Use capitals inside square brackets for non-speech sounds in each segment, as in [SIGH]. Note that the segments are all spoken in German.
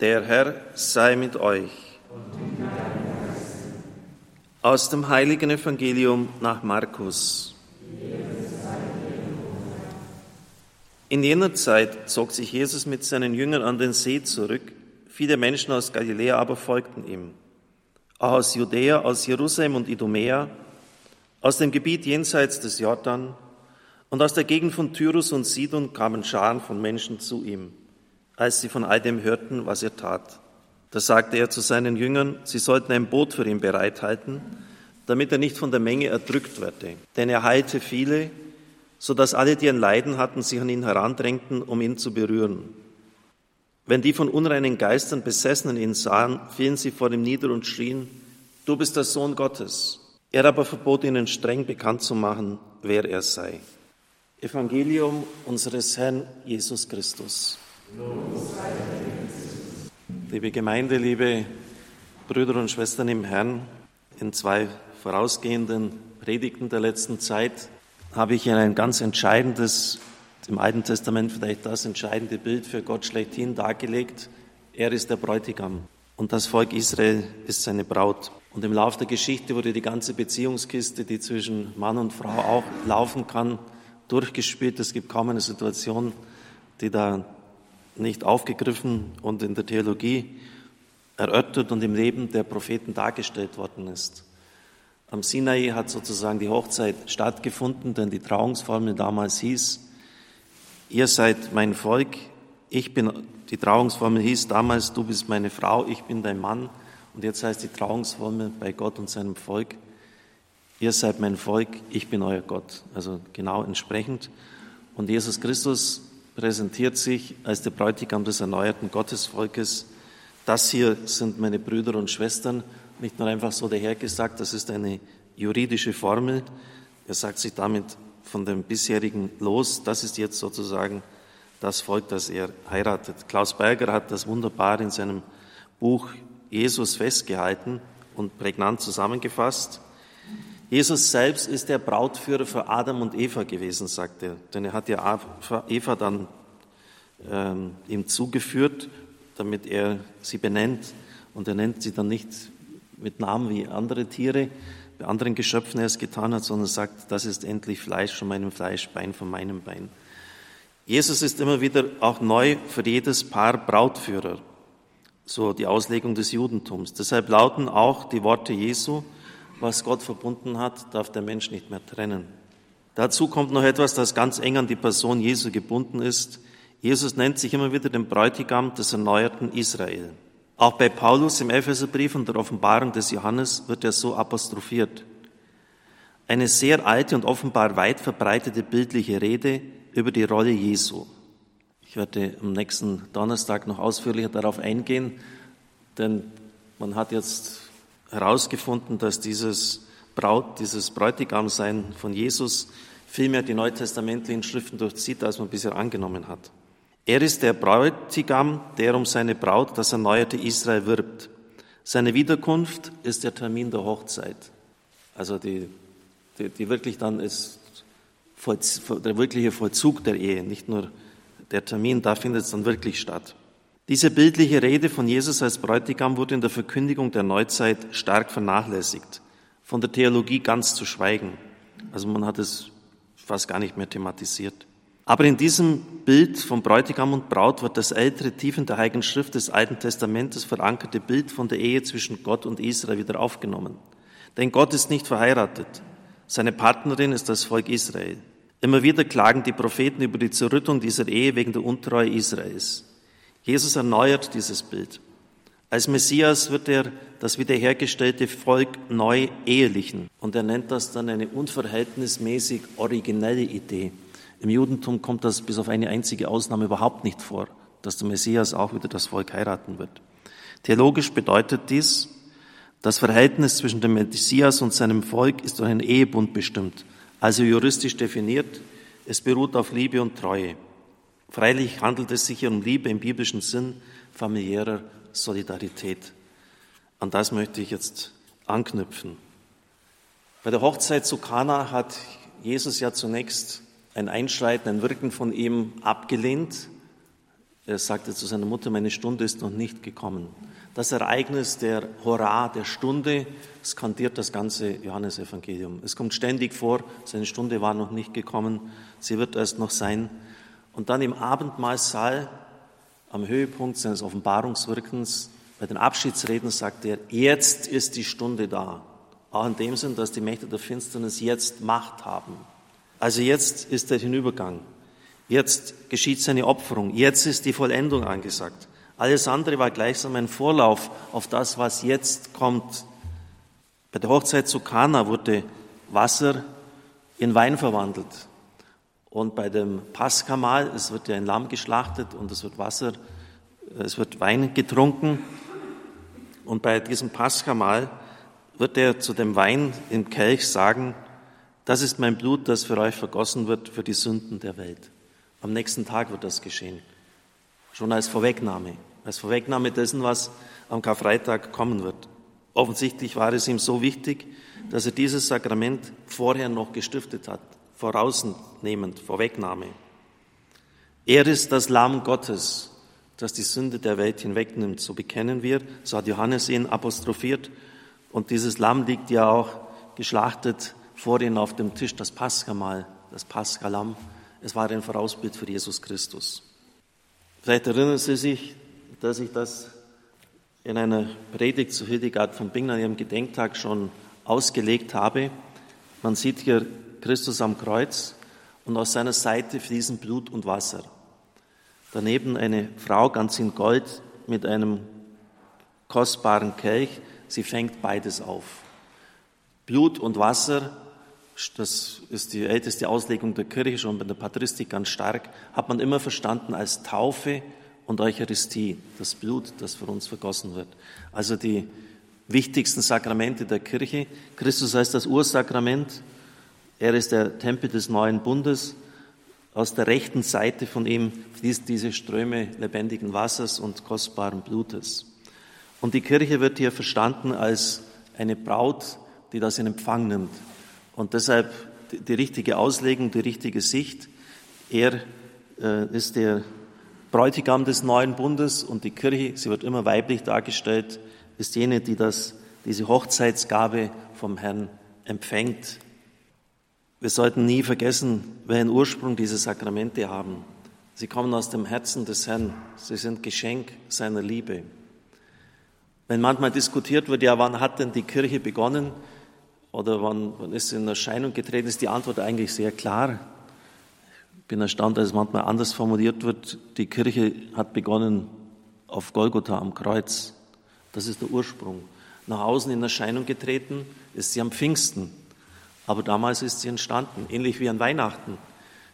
Der Herr sei mit euch. Aus dem heiligen Evangelium nach Markus. In jener Zeit zog sich Jesus mit seinen Jüngern an den See zurück. Viele Menschen aus Galiläa aber folgten ihm. Auch aus Judäa, aus Jerusalem und Idumea, aus dem Gebiet jenseits des Jordan und aus der Gegend von Tyrus und Sidon kamen Scharen von Menschen zu ihm als sie von all dem hörten, was er tat. Da sagte er zu seinen Jüngern, sie sollten ein Boot für ihn bereithalten, damit er nicht von der Menge erdrückt werde. Denn er heilte viele, so dass alle, die ein Leiden hatten, sich an ihn herandrängten, um ihn zu berühren. Wenn die von unreinen Geistern Besessenen ihn sahen, fielen sie vor ihm nieder und schrien, du bist der Sohn Gottes. Er aber verbot ihnen streng bekannt zu machen, wer er sei. Evangelium unseres Herrn Jesus Christus. Liebe Gemeinde, liebe Brüder und Schwestern im Herrn, in zwei vorausgehenden Predigten der letzten Zeit habe ich ein ganz entscheidendes, im Alten Testament vielleicht das entscheidende Bild für Gott schlechthin dargelegt. Er ist der Bräutigam und das Volk Israel ist seine Braut. Und im Laufe der Geschichte wurde die ganze Beziehungskiste, die zwischen Mann und Frau auch laufen kann, durchgespielt. Es gibt kaum eine Situation, die da nicht aufgegriffen und in der Theologie erörtert und im Leben der Propheten dargestellt worden ist. Am Sinai hat sozusagen die Hochzeit stattgefunden, denn die Trauungsformel damals hieß, ihr seid mein Volk, ich bin, die Trauungsformel hieß damals, du bist meine Frau, ich bin dein Mann. Und jetzt heißt die Trauungsformel bei Gott und seinem Volk, ihr seid mein Volk, ich bin euer Gott. Also genau entsprechend. Und Jesus Christus präsentiert sich als der Bräutigam des erneuerten Gottesvolkes. Das hier sind meine Brüder und Schwestern, nicht nur einfach so dahergesagt, das ist eine juridische Formel. Er sagt sich damit von dem bisherigen los, das ist jetzt sozusagen das Volk, das er heiratet. Klaus Berger hat das wunderbar in seinem Buch Jesus festgehalten und prägnant zusammengefasst. Jesus selbst ist der Brautführer für Adam und Eva gewesen, sagt er. Denn er hat ja Eva dann ähm, ihm zugeführt, damit er sie benennt. Und er nennt sie dann nicht mit Namen wie andere Tiere, bei anderen Geschöpfen er es getan hat, sondern sagt, das ist endlich Fleisch von meinem Fleisch, Bein von meinem Bein. Jesus ist immer wieder auch neu für jedes Paar Brautführer. So die Auslegung des Judentums. Deshalb lauten auch die Worte Jesu, was Gott verbunden hat, darf der Mensch nicht mehr trennen. Dazu kommt noch etwas, das ganz eng an die Person Jesu gebunden ist. Jesus nennt sich immer wieder den Bräutigam des erneuerten Israel. Auch bei Paulus im Epheserbrief und der Offenbarung des Johannes wird er so apostrophiert. Eine sehr alte und offenbar weit verbreitete bildliche Rede über die Rolle Jesu. Ich werde am nächsten Donnerstag noch ausführlicher darauf eingehen, denn man hat jetzt herausgefunden, dass dieses Braut, dieses Bräutigamsein von Jesus vielmehr die neutestamentlichen Schriften durchzieht, als man bisher angenommen hat. Er ist der Bräutigam, der um seine Braut, das erneuerte Israel, wirbt. Seine Wiederkunft ist der Termin der Hochzeit. Also die, die, die wirklich dann ist der wirkliche Vollzug der Ehe, nicht nur der Termin, da findet es dann wirklich statt. Diese bildliche Rede von Jesus als Bräutigam wurde in der Verkündigung der Neuzeit stark vernachlässigt, von der Theologie ganz zu schweigen. Also man hat es fast gar nicht mehr thematisiert. Aber in diesem Bild von Bräutigam und Braut wird das ältere, tief in der Heiligen Schrift des Alten Testamentes verankerte Bild von der Ehe zwischen Gott und Israel wieder aufgenommen. Denn Gott ist nicht verheiratet. Seine Partnerin ist das Volk Israel. Immer wieder klagen die Propheten über die Zerrüttung dieser Ehe wegen der Untreue Israels. Jesus erneuert dieses Bild. Als Messias wird er das wiederhergestellte Volk neu ehelichen. Und er nennt das dann eine unverhältnismäßig originelle Idee. Im Judentum kommt das bis auf eine einzige Ausnahme überhaupt nicht vor, dass der Messias auch wieder das Volk heiraten wird. Theologisch bedeutet dies, das Verhältnis zwischen dem Messias und seinem Volk ist durch einen Ehebund bestimmt, also juristisch definiert. Es beruht auf Liebe und Treue. Freilich handelt es sich hier um Liebe im biblischen Sinn familiärer Solidarität. An das möchte ich jetzt anknüpfen. Bei der Hochzeit zu Kana hat Jesus ja zunächst ein Einschreiten, ein Wirken von ihm abgelehnt. er sagte zu seiner Mutter, meine Stunde ist noch nicht gekommen. Das Ereignis der Hurra, der Stunde, skandiert das ganze Johannesevangelium. Es kommt ständig vor, seine Stunde war noch nicht gekommen, sie wird erst noch sein. Und dann im Abendmahlsaal, am Höhepunkt seines Offenbarungswirkens, bei den Abschiedsreden sagt er, jetzt ist die Stunde da. Auch in dem Sinn, dass die Mächte der Finsternis jetzt Macht haben. Also jetzt ist der Hinübergang. Jetzt geschieht seine Opferung. Jetzt ist die Vollendung angesagt. Alles andere war gleichsam ein Vorlauf auf das, was jetzt kommt. Bei der Hochzeit zu Kana wurde Wasser in Wein verwandelt. Und bei dem Paschamahl, es wird ja ein Lamm geschlachtet und es wird Wasser, es wird Wein getrunken. Und bei diesem Paschamahl wird er zu dem Wein im Kelch sagen, das ist mein Blut, das für euch vergossen wird für die Sünden der Welt. Am nächsten Tag wird das geschehen. Schon als Vorwegnahme, als Vorwegnahme dessen, was am Karfreitag kommen wird. Offensichtlich war es ihm so wichtig, dass er dieses Sakrament vorher noch gestiftet hat, vorausnehmend, Vorwegnahme. Er ist das Lamm Gottes, das die Sünde der Welt hinwegnimmt. So bekennen wir, so hat Johannes ihn apostrophiert. Und dieses Lamm liegt ja auch geschlachtet vor ihnen auf dem Tisch, das Paschamahl, das Paschalamm. Es war ein Vorausbild für Jesus Christus. Vielleicht erinnern Sie sich, dass ich das in einer Predigt zu Hildegard von Bingen an ihrem Gedenktag schon ausgelegt habe. Man sieht hier Christus am Kreuz und aus seiner Seite fließen Blut und Wasser. Daneben eine Frau ganz in Gold mit einem kostbaren Kelch. Sie fängt beides auf. Blut und Wasser das ist die älteste Auslegung der Kirche, schon bei der Patristik ganz stark, hat man immer verstanden als Taufe und Eucharistie, das Blut, das für uns vergossen wird. Also die wichtigsten Sakramente der Kirche. Christus heißt das Ursakrament. Er ist der Tempel des neuen Bundes. Aus der rechten Seite von ihm fließen diese Ströme lebendigen Wassers und kostbaren Blutes. Und die Kirche wird hier verstanden als eine Braut, die das in Empfang nimmt. Und deshalb die richtige Auslegung, die richtige Sicht. Er äh, ist der Bräutigam des neuen Bundes und die Kirche, sie wird immer weiblich dargestellt, ist jene, die das, diese Hochzeitsgabe vom Herrn empfängt. Wir sollten nie vergessen, welchen Ursprung diese Sakramente haben. Sie kommen aus dem Herzen des Herrn. Sie sind Geschenk seiner Liebe. Wenn manchmal diskutiert wird, ja, wann hat denn die Kirche begonnen? oder wann, wann ist in Erscheinung getreten, ist die Antwort eigentlich sehr klar. Ich bin erstaunt, dass es manchmal anders formuliert wird. Die Kirche hat begonnen auf Golgotha am Kreuz. Das ist der Ursprung. Nach außen in Erscheinung getreten ist sie am Pfingsten. Aber damals ist sie entstanden, ähnlich wie an Weihnachten.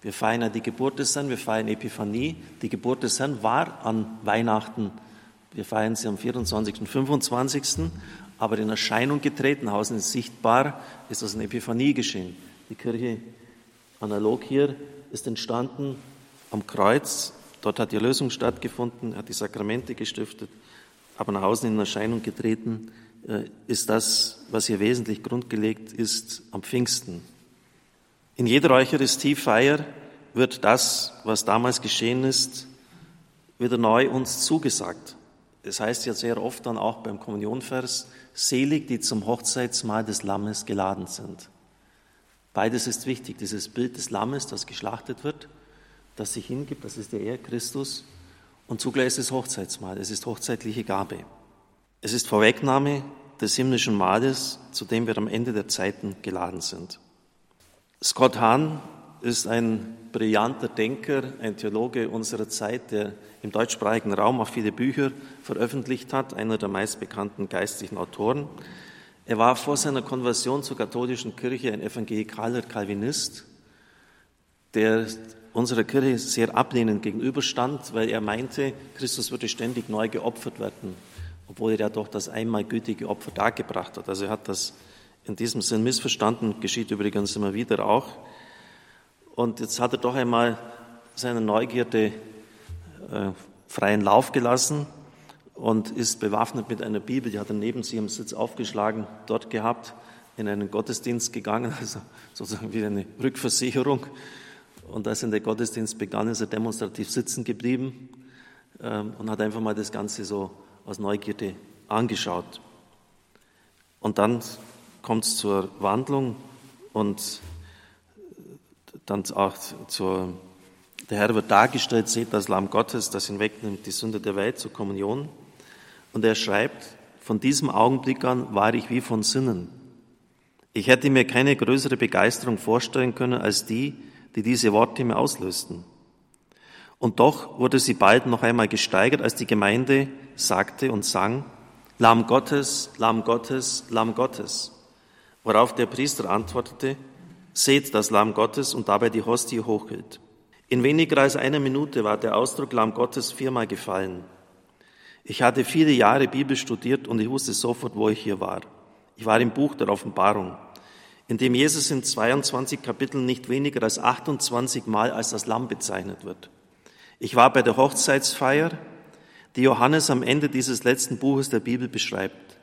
Wir feiern die Geburt des Herrn, wir feiern Epiphanie. Die Geburt des Herrn war an Weihnachten. Wir feiern sie am 24. und 25 aber in Erscheinung getreten, außen ist sichtbar, ist das eine Epiphanie geschehen. Die Kirche analog hier ist entstanden am Kreuz, dort hat die Erlösung stattgefunden, hat die Sakramente gestiftet, aber nach außen in Erscheinung getreten ist das, was hier wesentlich grundgelegt ist, am Pfingsten. In jeder Eucharistiefeier wird das, was damals geschehen ist, wieder neu uns zugesagt. Das heißt ja sehr oft dann auch beim Kommunionvers, Selig, die zum Hochzeitsmahl des Lammes geladen sind. Beides ist wichtig. Dieses Bild des Lammes, das geschlachtet wird, das sich hingibt, das ist der Er Christus. Und zugleich ist es Hochzeitsmahl, es ist hochzeitliche Gabe. Es ist Vorwegnahme des himmlischen Mahles, zu dem wir am Ende der Zeiten geladen sind. Scott Hahn ist ein brillanter Denker, ein Theologe unserer Zeit, der im deutschsprachigen Raum auch viele Bücher veröffentlicht hat, einer der meistbekannten geistlichen Autoren. Er war vor seiner Konversion zur katholischen Kirche ein evangelikaler Calvinist, der unserer Kirche sehr ablehnend gegenüberstand, weil er meinte, Christus würde ständig neu geopfert werden, obwohl er ja doch das einmal gültige Opfer dargebracht hat. Also er hat das in diesem Sinn missverstanden, geschieht übrigens immer wieder auch. Und jetzt hat er doch einmal seine Neugierde äh, freien Lauf gelassen und ist bewaffnet mit einer Bibel, die hat er neben sich im Sitz aufgeschlagen, dort gehabt, in einen Gottesdienst gegangen, also sozusagen wie eine Rückversicherung. Und als in der Gottesdienst begann, ist er demonstrativ sitzen geblieben, ähm, und hat einfach mal das Ganze so aus Neugierde angeschaut. Und dann kommt es zur Wandlung und dann auch zur, der Herr wird dargestellt, seht das Lamm Gottes, das hinwegnimmt die Sünde der Welt zur Kommunion. Und er schreibt, von diesem Augenblick an war ich wie von Sinnen. Ich hätte mir keine größere Begeisterung vorstellen können als die, die diese Worte mir auslösten. Und doch wurde sie bald noch einmal gesteigert, als die Gemeinde sagte und sang, Lamm Gottes, Lamm Gottes, Lamm Gottes. Worauf der Priester antwortete, seht das Lamm Gottes und dabei die Hostie hochhielt. In weniger als einer Minute war der Ausdruck Lamm Gottes viermal gefallen. Ich hatte viele Jahre Bibel studiert und ich wusste sofort, wo ich hier war. Ich war im Buch der Offenbarung, in dem Jesus in 22 Kapiteln nicht weniger als 28 Mal als das Lamm bezeichnet wird. Ich war bei der Hochzeitsfeier, die Johannes am Ende dieses letzten Buches der Bibel beschreibt.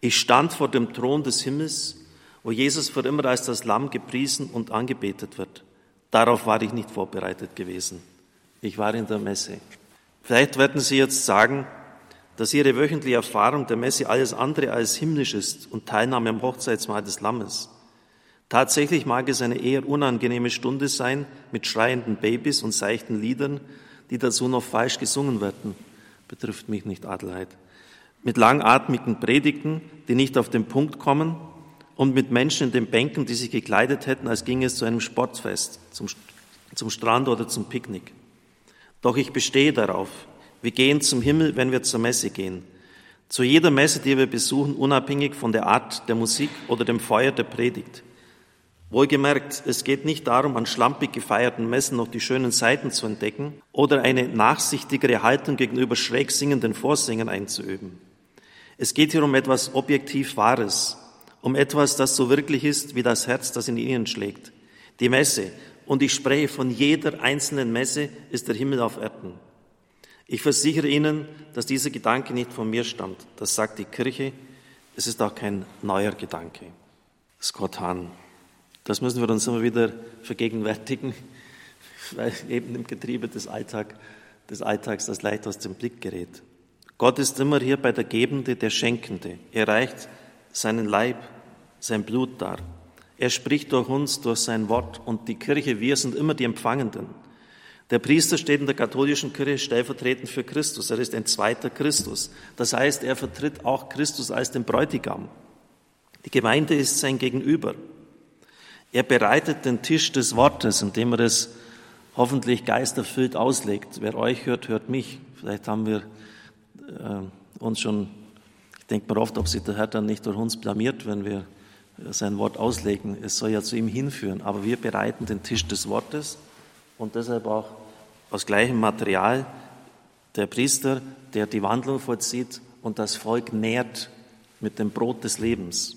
Ich stand vor dem Thron des Himmels, wo Jesus für immer als das Lamm gepriesen und angebetet wird. Darauf war ich nicht vorbereitet gewesen. Ich war in der Messe. Vielleicht werden Sie jetzt sagen, dass Ihre wöchentliche Erfahrung der Messe alles andere als himmlisch ist und Teilnahme am Hochzeitsmahl des Lammes. Tatsächlich mag es eine eher unangenehme Stunde sein mit schreienden Babys und seichten Liedern, die dazu noch falsch gesungen werden. Betrifft mich nicht Adelheid. Mit langatmigen Predigten, die nicht auf den Punkt kommen und mit Menschen in den Bänken, die sich gekleidet hätten, als ginge es zu einem Sportfest, zum, zum Strand oder zum Picknick. Doch ich bestehe darauf, wir gehen zum Himmel, wenn wir zur Messe gehen. Zu jeder Messe, die wir besuchen, unabhängig von der Art der Musik oder dem Feuer der Predigt. Wohlgemerkt, es geht nicht darum, an schlampig gefeierten Messen noch die schönen Seiten zu entdecken oder eine nachsichtigere Haltung gegenüber schräg singenden Vorsängern einzuüben. Es geht hier um etwas objektiv Wahres, um etwas, das so wirklich ist wie das Herz, das in ihnen schlägt. Die Messe, und ich spreche von jeder einzelnen Messe, ist der Himmel auf Erden. Ich versichere Ihnen, dass dieser Gedanke nicht von mir stammt. Das sagt die Kirche. Es ist auch kein neuer Gedanke. Scott Hahn. Das müssen wir uns immer wieder vergegenwärtigen, [LAUGHS] weil eben im Getriebe des, Alltag, des Alltags das leicht aus dem Blick gerät. Gott ist immer hier bei der Gebende, der Schenkende. Er reicht seinen Leib, sein Blut dar. Er spricht durch uns, durch sein Wort und die Kirche, wir sind immer die Empfangenden. Der Priester steht in der katholischen Kirche stellvertretend für Christus. Er ist ein zweiter Christus. Das heißt, er vertritt auch Christus als den Bräutigam. Die Gemeinde ist sein Gegenüber. Er bereitet den Tisch des Wortes, indem er es hoffentlich geisterfüllt auslegt. Wer euch hört, hört mich. Vielleicht haben wir äh, uns schon, ich denke mir oft, ob sich der Herr dann nicht durch uns blamiert, wenn wir sein Wort auslegen. Es soll ja zu ihm hinführen. Aber wir bereiten den Tisch des Wortes und deshalb auch aus gleichem Material der Priester, der die Wandlung vollzieht und das Volk nährt mit dem Brot des Lebens.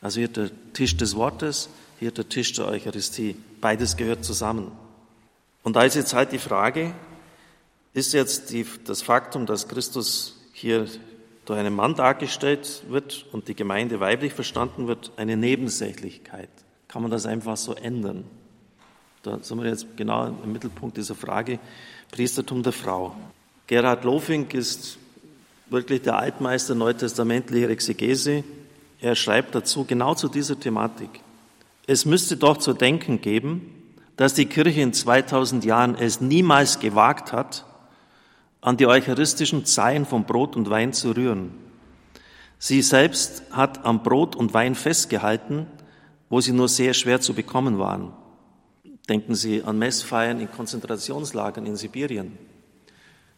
Also hier der Tisch des Wortes, hier der Tisch der Eucharistie. Beides gehört zusammen. Und da ist jetzt halt die Frage, ist jetzt die, das Faktum, dass Christus hier durch einen Mann dargestellt wird und die Gemeinde weiblich verstanden wird, eine Nebensächlichkeit? Kann man das einfach so ändern? Da sind wir jetzt genau im Mittelpunkt dieser Frage, Priestertum der Frau. Gerhard Lofink ist wirklich der Altmeister neutestamentlicher Exegese. Er schreibt dazu genau zu dieser Thematik. Es müsste doch zu denken geben, dass die Kirche in 2000 Jahren es niemals gewagt hat, an die eucharistischen Zeilen von Brot und Wein zu rühren. Sie selbst hat am Brot und Wein festgehalten, wo sie nur sehr schwer zu bekommen waren. Denken Sie an Messfeiern in Konzentrationslagern in Sibirien.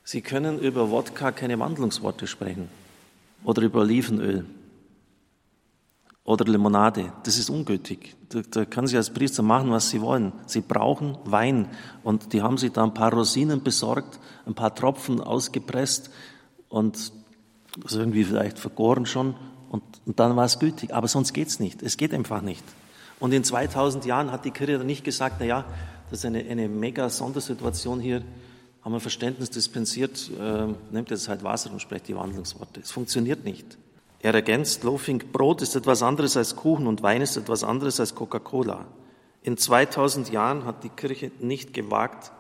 Sie können über Wodka keine Wandlungsworte sprechen oder über Olivenöl oder Limonade. Das ist ungültig. Da, da können Sie als Priester machen, was Sie wollen. Sie brauchen Wein und die haben sich da ein paar Rosinen besorgt, ein paar Tropfen ausgepresst und also irgendwie vielleicht vergoren schon und, und dann war es gültig. Aber sonst geht's nicht. Es geht einfach nicht. Und in 2000 Jahren hat die Kirche dann nicht gesagt, na ja, das ist eine, eine mega Sondersituation hier, haben wir Verständnis dispensiert, äh, nehmt jetzt halt Wasser und sprecht die Wandlungsworte. Es funktioniert nicht. Er ergänzt, Loafing, Brot ist etwas anderes als Kuchen und Wein ist etwas anderes als Coca-Cola. In 2000 Jahren hat die Kirche nicht gewagt,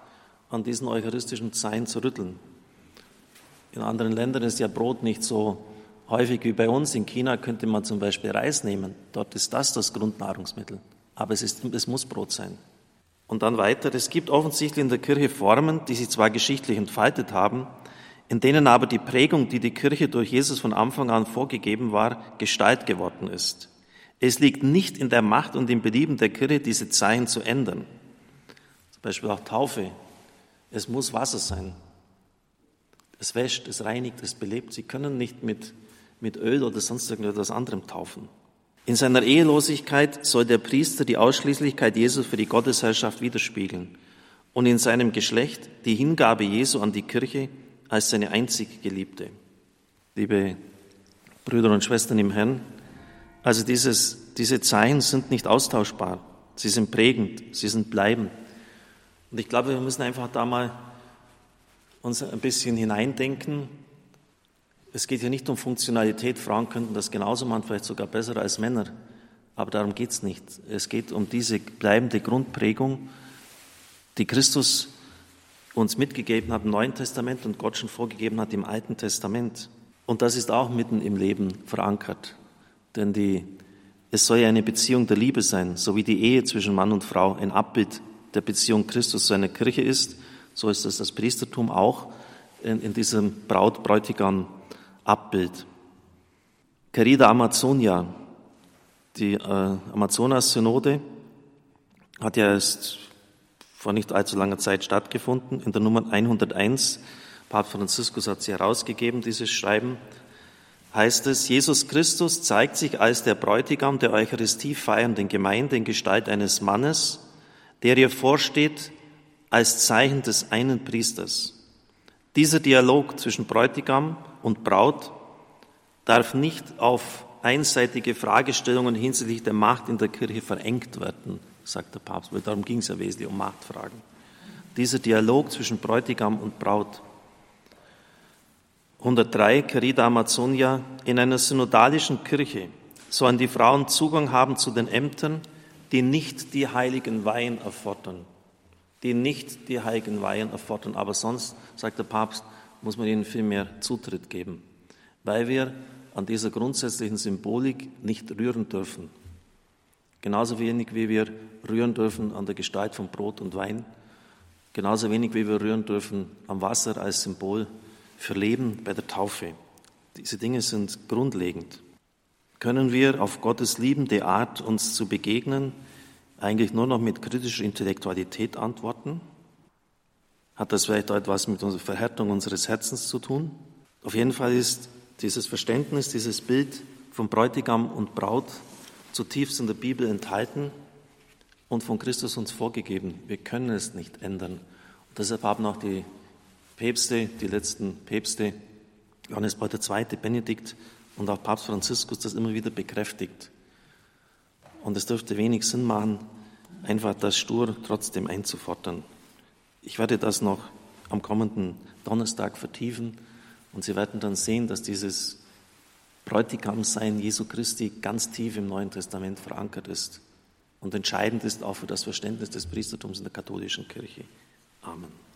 an diesen eucharistischen Zeilen zu rütteln. In anderen Ländern ist ja Brot nicht so häufig wie bei uns. In China könnte man zum Beispiel Reis nehmen. Dort ist das das Grundnahrungsmittel. Aber es, ist, es muss Brot sein. Und dann weiter, es gibt offensichtlich in der Kirche Formen, die sich zwar geschichtlich entfaltet haben, in denen aber die Prägung, die die Kirche durch Jesus von Anfang an vorgegeben war, Gestalt geworden ist. Es liegt nicht in der Macht und im Belieben der Kirche, diese Zeichen zu ändern. Zum Beispiel auch Taufe. Es muss Wasser sein. Es wäscht, es reinigt, es belebt. Sie können nicht mit, mit Öl oder sonst irgendetwas anderem taufen. In seiner Ehelosigkeit soll der Priester die Ausschließlichkeit Jesu für die Gottesherrschaft widerspiegeln und in seinem Geschlecht die Hingabe Jesu an die Kirche als seine einzig Geliebte. Liebe Brüder und Schwestern im Herrn, also dieses, diese Zeichen sind nicht austauschbar, sie sind prägend, sie sind bleibend. Und ich glaube, wir müssen einfach da mal uns ein bisschen hineindenken, es geht hier nicht um Funktionalität. Frauen könnten das genauso machen, vielleicht sogar besser als Männer. Aber darum geht es nicht. Es geht um diese bleibende Grundprägung, die Christus uns mitgegeben hat im Neuen Testament und Gott schon vorgegeben hat im Alten Testament. Und das ist auch mitten im Leben verankert. Denn die, es soll ja eine Beziehung der Liebe sein, so wie die Ehe zwischen Mann und Frau ein Abbild der Beziehung Christus zu einer Kirche ist, so ist es das Priestertum auch in, in diesem Braut-Bräutigam Abbild. Querida Amazonia, die äh, Amazonas-Synode hat ja erst vor nicht allzu langer Zeit stattgefunden. In der Nummer 101, Papst Franziskus hat sie herausgegeben, dieses Schreiben, heißt es, Jesus Christus zeigt sich als der Bräutigam der Eucharistie feiernden Gemeinde in Gestalt eines Mannes, der ihr vorsteht als Zeichen des einen Priesters. Dieser Dialog zwischen Bräutigam und Braut darf nicht auf einseitige Fragestellungen hinsichtlich der Macht in der Kirche verengt werden, sagt der Papst, weil darum ging es ja wesentlich um Machtfragen. Dieser Dialog zwischen Bräutigam und Braut. 103, Querida Amazonia, in einer synodalischen Kirche sollen die Frauen Zugang haben zu den Ämtern, die nicht die heiligen Weihen erfordern die nicht die heiligen Weihen erfordern. Aber sonst, sagt der Papst, muss man ihnen viel mehr Zutritt geben, weil wir an dieser grundsätzlichen Symbolik nicht rühren dürfen. Genauso wenig wie wir rühren dürfen an der Gestalt von Brot und Wein, genauso wenig wie wir rühren dürfen am Wasser als Symbol für Leben bei der Taufe. Diese Dinge sind grundlegend. Können wir auf Gottes liebende Art uns zu begegnen, eigentlich nur noch mit kritischer Intellektualität antworten? Hat das vielleicht etwas mit unserer Verhärtung unseres Herzens zu tun? Auf jeden Fall ist dieses Verständnis, dieses Bild von Bräutigam und Braut zutiefst in der Bibel enthalten und von Christus uns vorgegeben. Wir können es nicht ändern. Und deshalb haben auch die Päpste, die letzten Päpste, Johannes Paul II., Benedikt und auch Papst Franziskus das immer wieder bekräftigt. Und es dürfte wenig Sinn machen, einfach das stur trotzdem einzufordern. Ich werde das noch am kommenden Donnerstag vertiefen und Sie werden dann sehen, dass dieses Bräutigamsein Jesu Christi ganz tief im Neuen Testament verankert ist und entscheidend ist auch für das Verständnis des Priestertums in der katholischen Kirche. Amen.